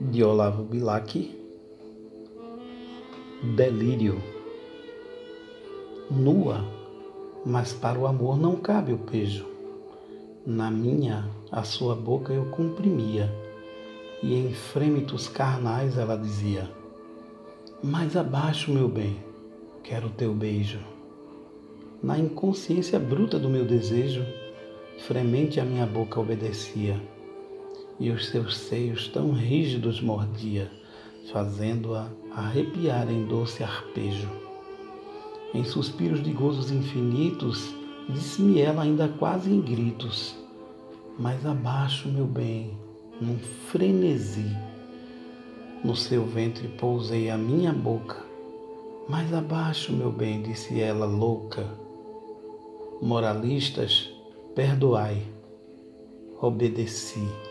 de Olavo Bilac, Delírio. Nua, mas para o amor não cabe o pejo. Na minha, a sua boca eu comprimia, e em frêmitos carnais ela dizia: Mais abaixo, meu bem, quero teu beijo. Na inconsciência bruta do meu desejo, fremente a minha boca obedecia e os seus seios tão rígidos mordia, fazendo-a arrepiar em doce arpejo. Em suspiros de gozos infinitos, disse-me ela ainda quase em gritos: Mais abaixo, meu bem, num frenesi. No seu ventre pousei a minha boca. Mais abaixo, meu bem, disse ela louca. Moralistas, perdoai. Obedeci.